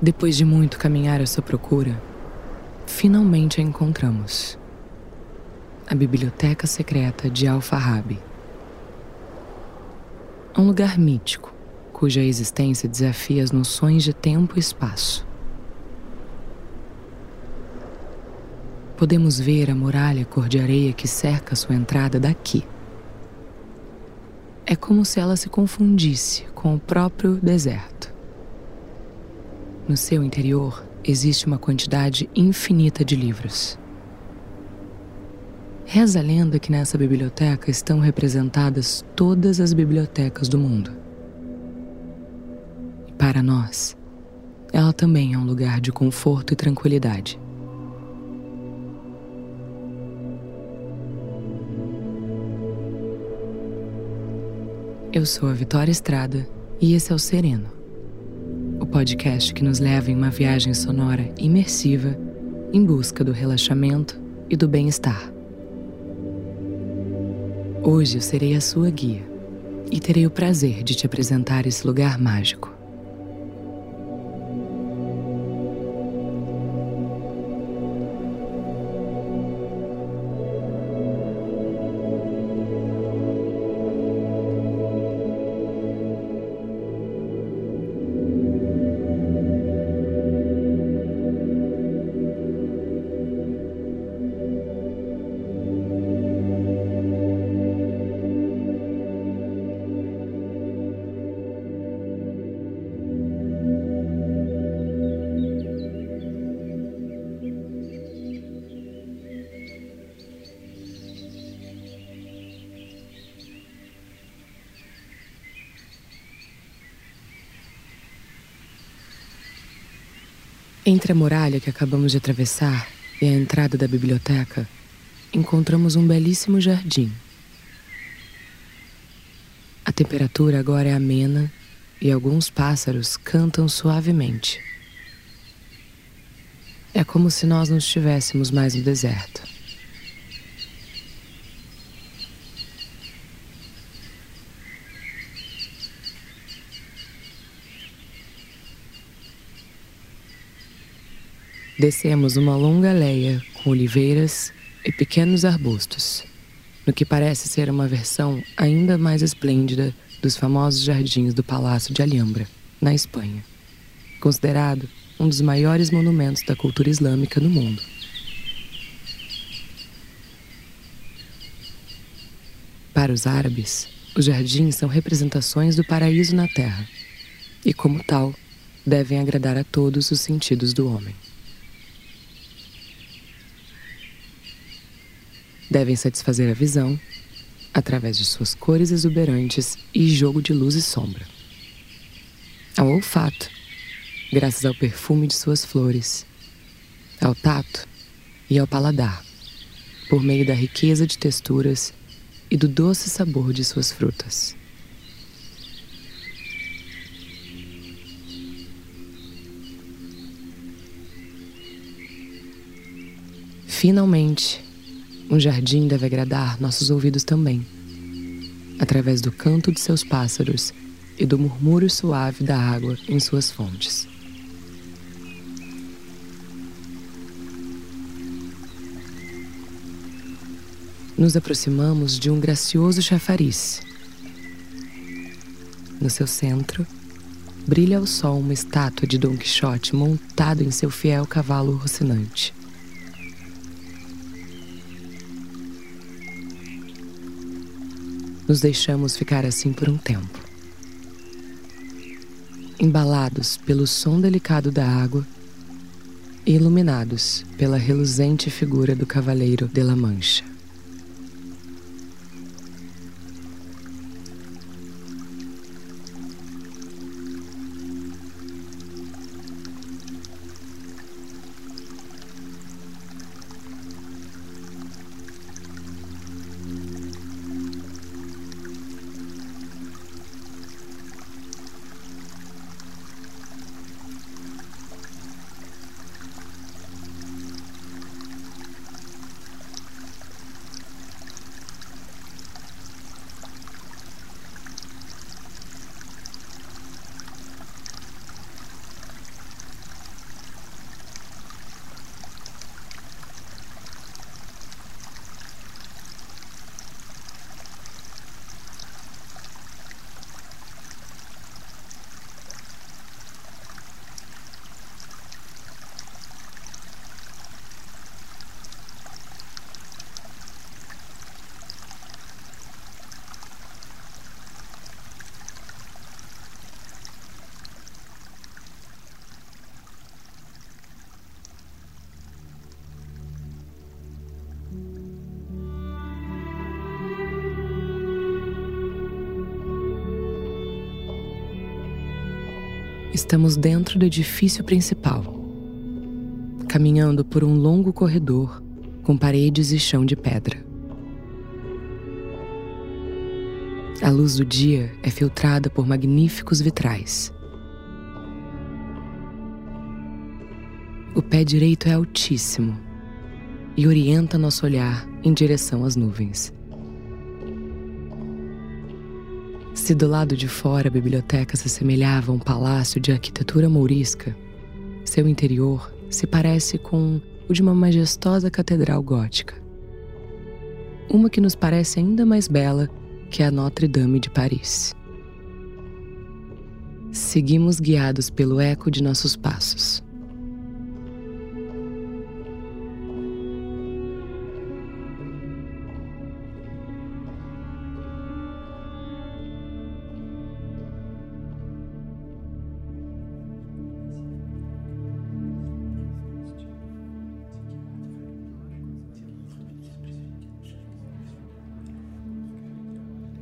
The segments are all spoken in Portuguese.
Depois de muito caminhar à sua procura, finalmente a encontramos. A Biblioteca Secreta de Al-Farabi. Um lugar mítico, cuja existência desafia as noções de tempo e espaço. Podemos ver a muralha cor de areia que cerca sua entrada daqui. É como se ela se confundisse com o próprio deserto. No seu interior existe uma quantidade infinita de livros. Reza a lenda que nessa biblioteca estão representadas todas as bibliotecas do mundo. E para nós, ela também é um lugar de conforto e tranquilidade. Eu sou a Vitória Estrada e esse é o Sereno o podcast que nos leva em uma viagem sonora imersiva em busca do relaxamento e do bem-estar. Hoje eu serei a sua guia e terei o prazer de te apresentar esse lugar mágico. Entre a muralha que acabamos de atravessar e a entrada da biblioteca, encontramos um belíssimo jardim. A temperatura agora é amena e alguns pássaros cantam suavemente. É como se nós não estivéssemos mais no deserto. Descemos uma longa leia com oliveiras e pequenos arbustos, no que parece ser uma versão ainda mais esplêndida dos famosos jardins do Palácio de Alhambra, na Espanha, considerado um dos maiores monumentos da cultura islâmica no mundo. Para os árabes, os jardins são representações do paraíso na terra e, como tal, devem agradar a todos os sentidos do homem. Devem satisfazer a visão através de suas cores exuberantes e jogo de luz e sombra. Ao olfato, graças ao perfume de suas flores, ao tato e ao paladar, por meio da riqueza de texturas e do doce sabor de suas frutas. Finalmente, um jardim deve agradar nossos ouvidos também, através do canto de seus pássaros e do murmúrio suave da água em suas fontes. Nos aproximamos de um gracioso chafariz. No seu centro, brilha ao sol uma estátua de Dom Quixote montado em seu fiel cavalo rocinante. Nos deixamos ficar assim por um tempo. Embalados pelo som delicado da água e iluminados pela reluzente figura do Cavaleiro de la Mancha. Estamos dentro do edifício principal, caminhando por um longo corredor com paredes e chão de pedra. A luz do dia é filtrada por magníficos vitrais. O pé direito é altíssimo e orienta nosso olhar em direção às nuvens. Se do lado de fora a biblioteca se assemelhava a um palácio de arquitetura mourisca, seu interior se parece com o de uma majestosa catedral gótica. Uma que nos parece ainda mais bela que a Notre-Dame de Paris. Seguimos guiados pelo eco de nossos passos.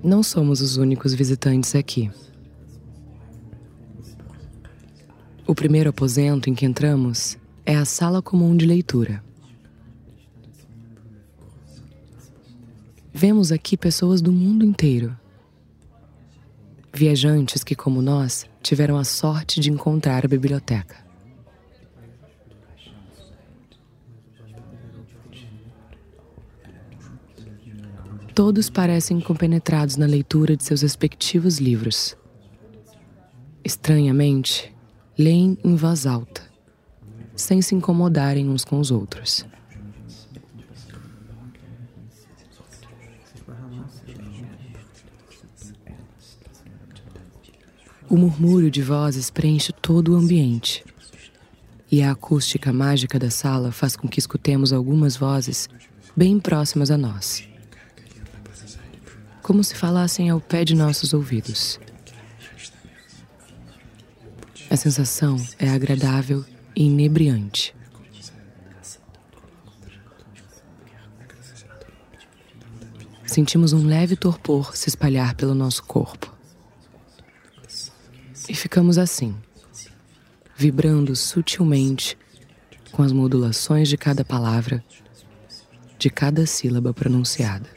Não somos os únicos visitantes aqui. O primeiro aposento em que entramos é a sala comum de leitura. Vemos aqui pessoas do mundo inteiro. Viajantes que, como nós, tiveram a sorte de encontrar a biblioteca. Todos parecem compenetrados na leitura de seus respectivos livros. Estranhamente, leem em voz alta, sem se incomodarem uns com os outros. O murmúrio de vozes preenche todo o ambiente. E a acústica mágica da sala faz com que escutemos algumas vozes bem próximas a nós como se falassem ao pé de nossos ouvidos. A sensação é agradável e inebriante. Sentimos um leve torpor se espalhar pelo nosso corpo. E ficamos assim, vibrando sutilmente com as modulações de cada palavra, de cada sílaba pronunciada.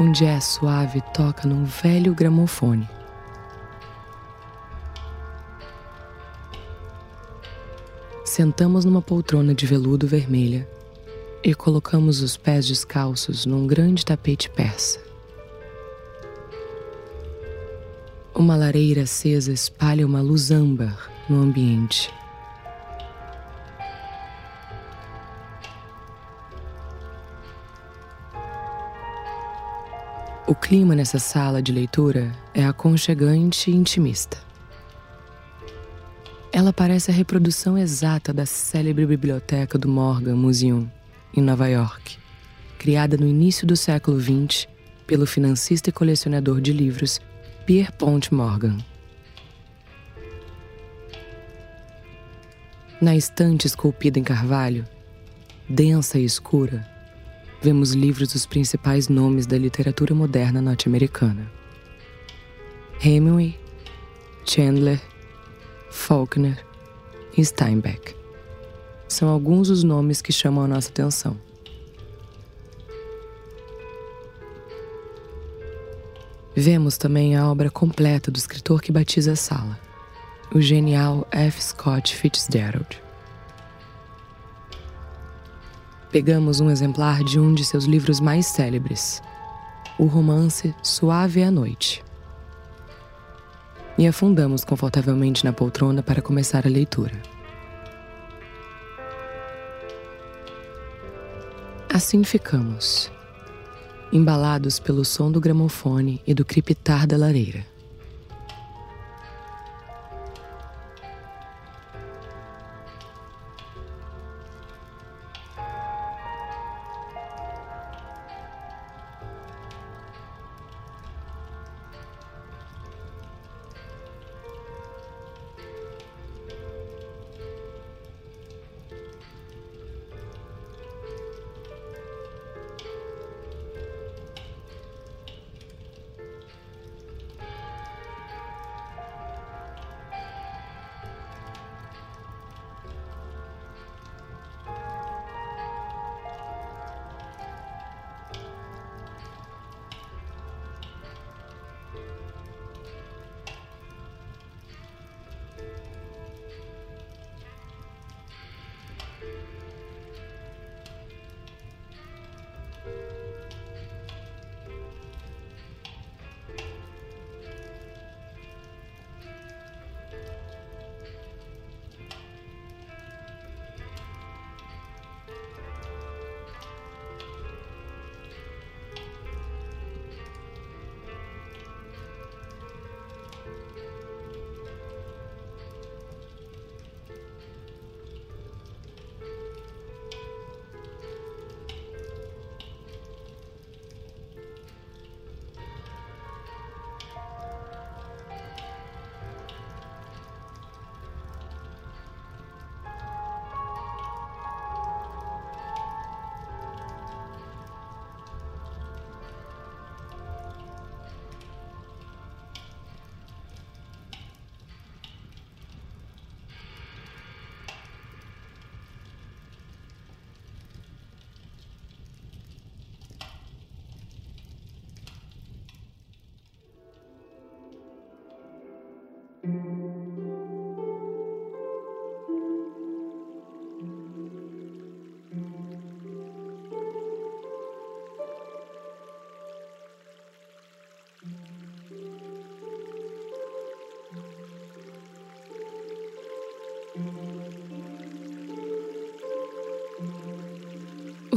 Um jazz suave toca num velho gramofone. Sentamos numa poltrona de veludo vermelha e colocamos os pés descalços num grande tapete persa. Uma lareira acesa espalha uma luz âmbar no ambiente. O clima nessa sala de leitura é aconchegante e intimista. Ela parece a reprodução exata da célebre biblioteca do Morgan Museum, em Nova York, criada no início do século XX pelo financista e colecionador de livros Pierpont Morgan. Na estante esculpida em carvalho, densa e escura, vemos livros dos principais nomes da literatura moderna norte-americana: Hemingway, Chandler, Faulkner e Steinbeck. São alguns dos nomes que chamam a nossa atenção. Vemos também a obra completa do escritor que batiza a sala, o genial F. Scott Fitzgerald. Pegamos um exemplar de um de seus livros mais célebres, o romance Suave a Noite. E afundamos confortavelmente na poltrona para começar a leitura. Assim ficamos, embalados pelo som do gramofone e do crepitar da lareira.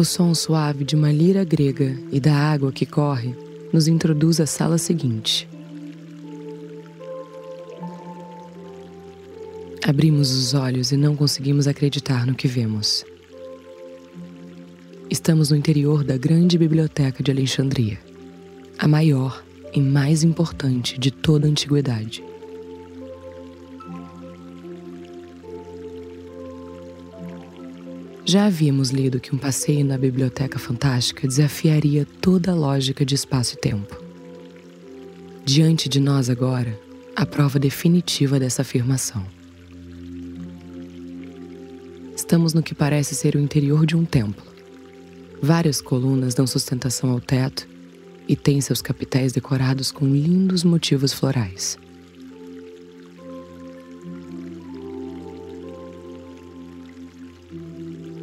O som suave de uma lira grega e da água que corre nos introduz à sala seguinte. Abrimos os olhos e não conseguimos acreditar no que vemos. Estamos no interior da grande biblioteca de Alexandria, a maior e mais importante de toda a antiguidade. Já havíamos lido que um passeio na Biblioteca Fantástica desafiaria toda a lógica de espaço e tempo. Diante de nós agora, a prova definitiva dessa afirmação. Estamos no que parece ser o interior de um templo. Várias colunas dão sustentação ao teto e têm seus capitéis decorados com lindos motivos florais.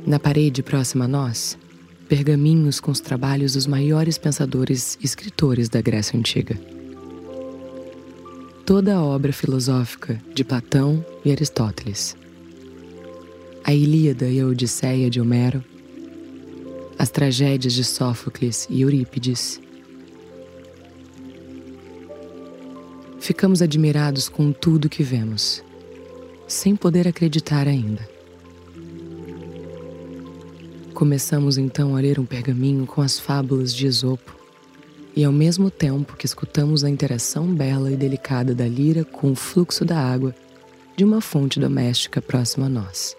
Na parede próxima a nós, pergaminhos com os trabalhos dos maiores pensadores e escritores da Grécia Antiga. Toda a obra filosófica de Platão e Aristóteles. A Ilíada e a Odisseia de Homero, as tragédias de Sófocles e Eurípides. Ficamos admirados com tudo que vemos, sem poder acreditar ainda. Começamos então a ler um pergaminho com as fábulas de Esopo, e ao mesmo tempo que escutamos a interação bela e delicada da lira com o fluxo da água de uma fonte doméstica próxima a nós.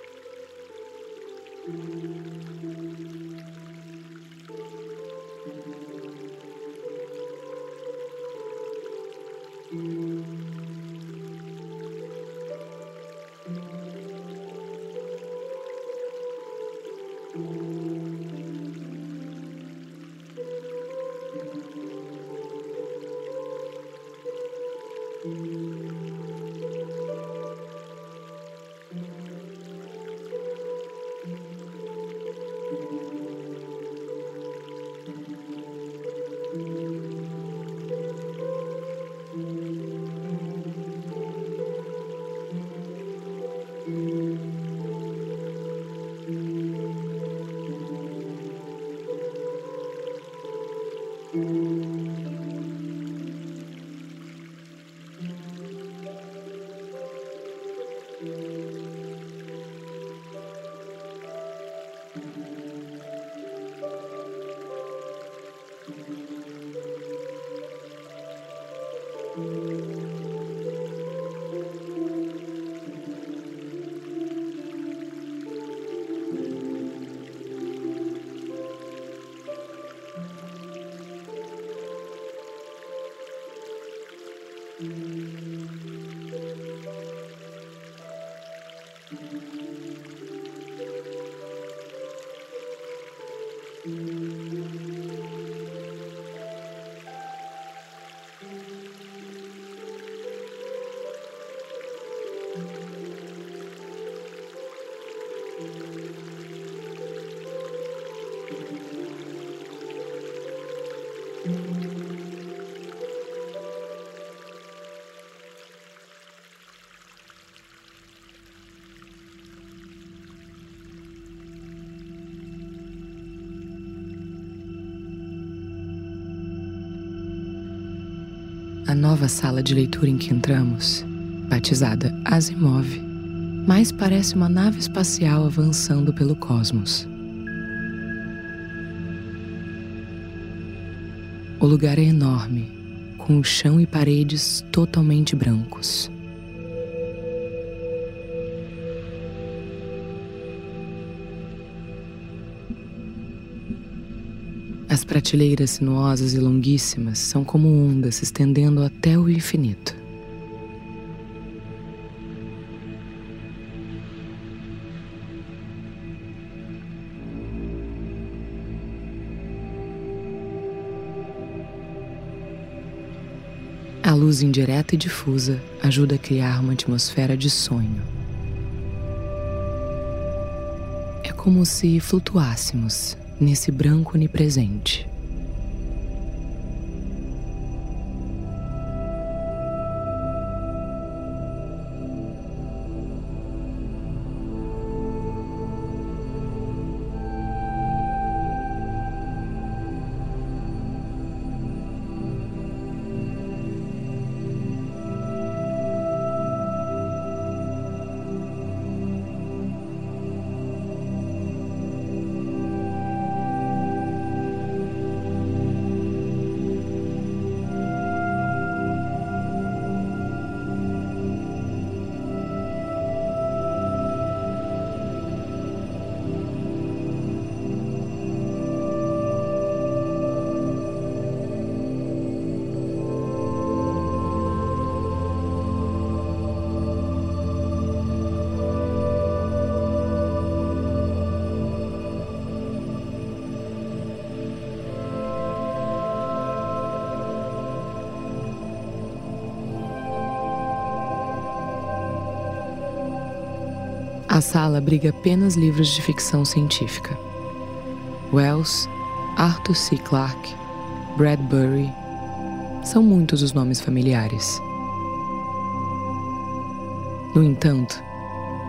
A nova sala de leitura em que entramos, batizada Asimov, mais parece uma nave espacial avançando pelo cosmos. O lugar é enorme, com o chão e paredes totalmente brancos. As prateleiras sinuosas e longuíssimas são como ondas se estendendo até o infinito. A luz indireta e difusa ajuda a criar uma atmosfera de sonho. É como se flutuássemos nesse branco onipresente. Sala abriga apenas livros de ficção científica. Wells, Arthur C. Clarke, Bradbury. São muitos os nomes familiares. No entanto,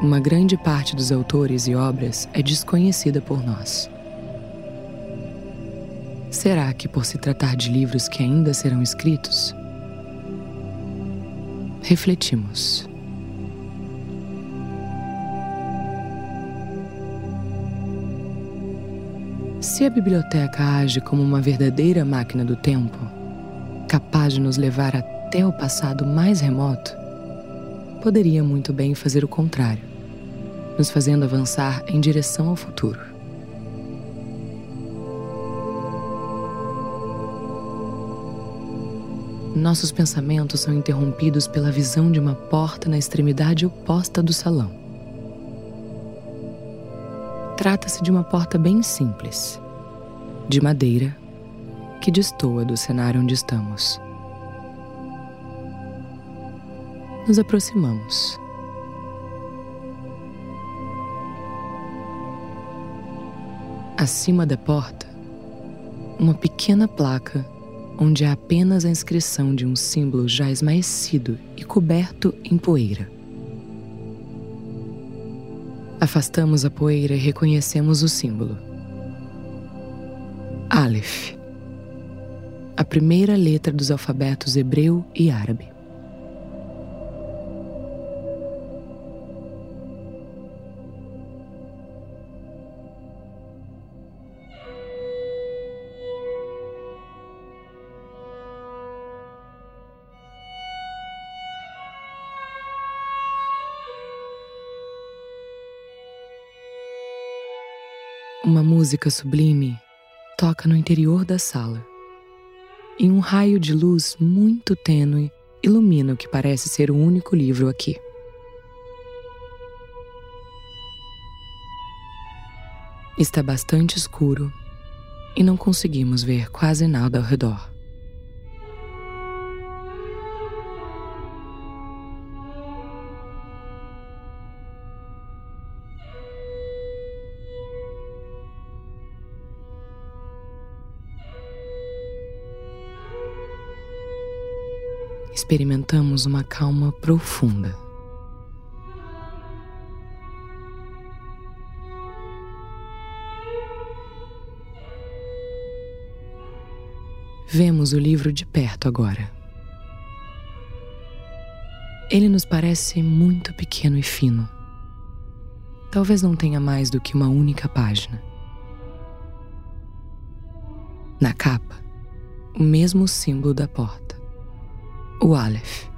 uma grande parte dos autores e obras é desconhecida por nós. Será que, por se tratar de livros que ainda serão escritos, refletimos. Se a biblioteca age como uma verdadeira máquina do tempo, capaz de nos levar até o passado mais remoto, poderia muito bem fazer o contrário, nos fazendo avançar em direção ao futuro. Nossos pensamentos são interrompidos pela visão de uma porta na extremidade oposta do salão. Trata-se de uma porta bem simples, de madeira que destoa do cenário onde estamos. Nos aproximamos. Acima da porta, uma pequena placa onde há apenas a inscrição de um símbolo já esmaecido e coberto em poeira. Afastamos a poeira e reconhecemos o símbolo. Aleph, a primeira letra dos alfabetos hebreu e árabe. uma música sublime toca no interior da sala. E um raio de luz muito tênue ilumina o que parece ser o único livro aqui. Está bastante escuro e não conseguimos ver quase nada ao redor. Experimentamos uma calma profunda. Vemos o livro de perto agora. Ele nos parece muito pequeno e fino. Talvez não tenha mais do que uma única página. Na capa, o mesmo símbolo da porta o Aleph.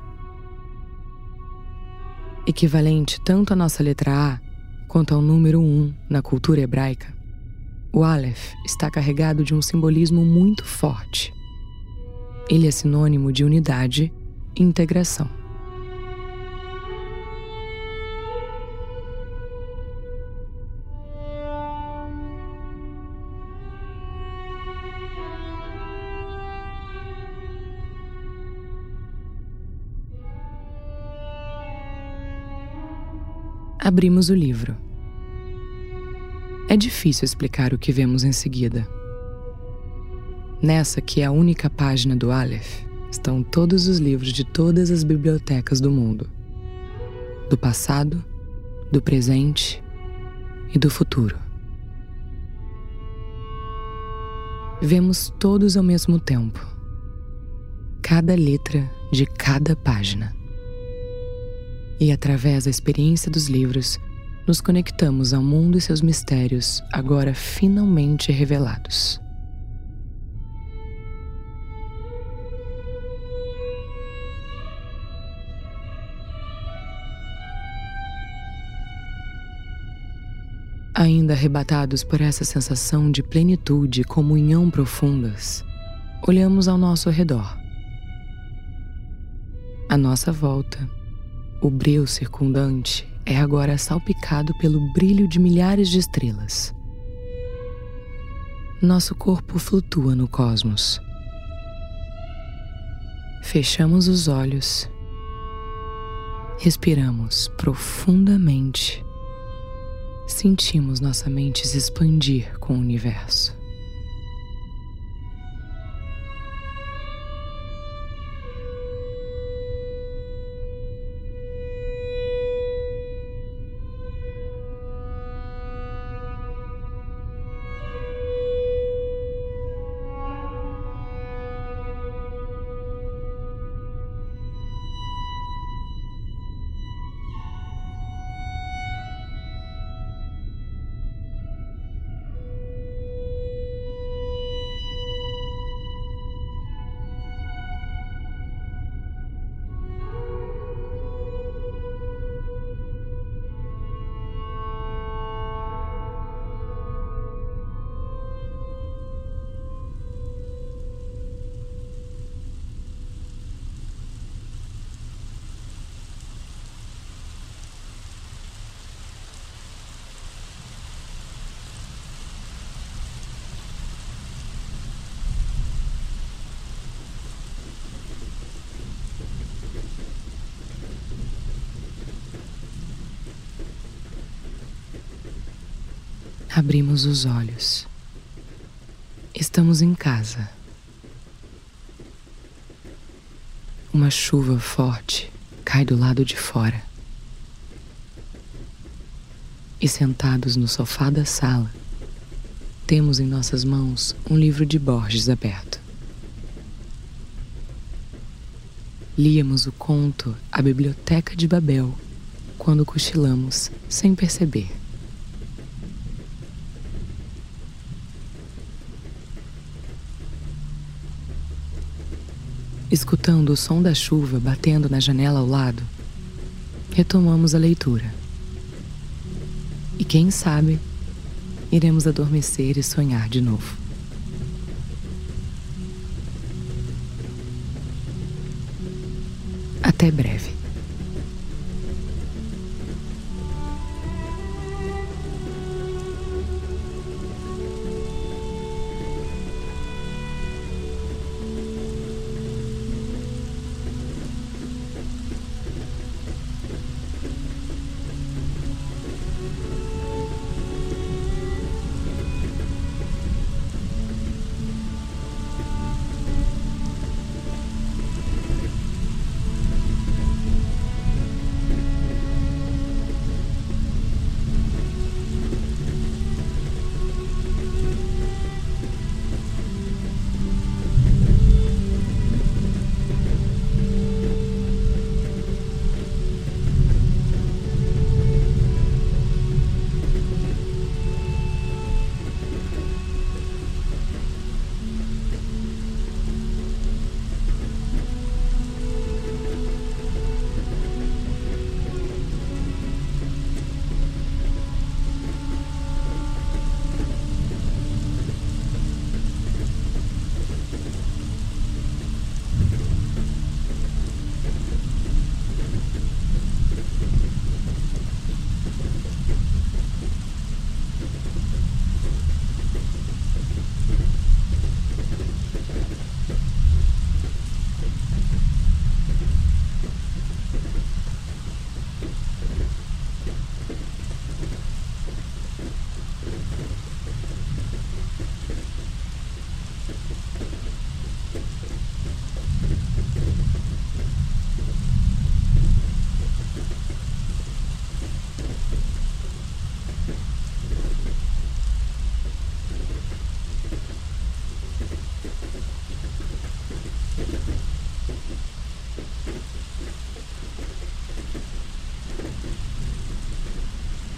Equivalente tanto à nossa letra A quanto ao número 1 na cultura hebraica, o Aleph está carregado de um simbolismo muito forte. Ele é sinônimo de unidade e integração. Abrimos o livro. É difícil explicar o que vemos em seguida. Nessa, que é a única página do Aleph, estão todos os livros de todas as bibliotecas do mundo: do passado, do presente e do futuro. Vemos todos ao mesmo tempo, cada letra de cada página e, através da experiência dos livros, nos conectamos ao mundo e seus mistérios, agora finalmente revelados. Ainda arrebatados por essa sensação de plenitude e comunhão profundas, olhamos ao nosso redor. À nossa volta, o breu circundante é agora salpicado pelo brilho de milhares de estrelas. Nosso corpo flutua no cosmos. Fechamos os olhos, respiramos profundamente, sentimos nossa mente se expandir com o universo. Abrimos os olhos. Estamos em casa. Uma chuva forte cai do lado de fora. E sentados no sofá da sala, temos em nossas mãos um livro de Borges aberto. Líamos o conto A Biblioteca de Babel quando cochilamos sem perceber. escutando o som da chuva batendo na janela ao lado, retomamos a leitura. E quem sabe, iremos adormecer e sonhar de novo. Até breve.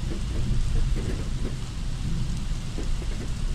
Thank you.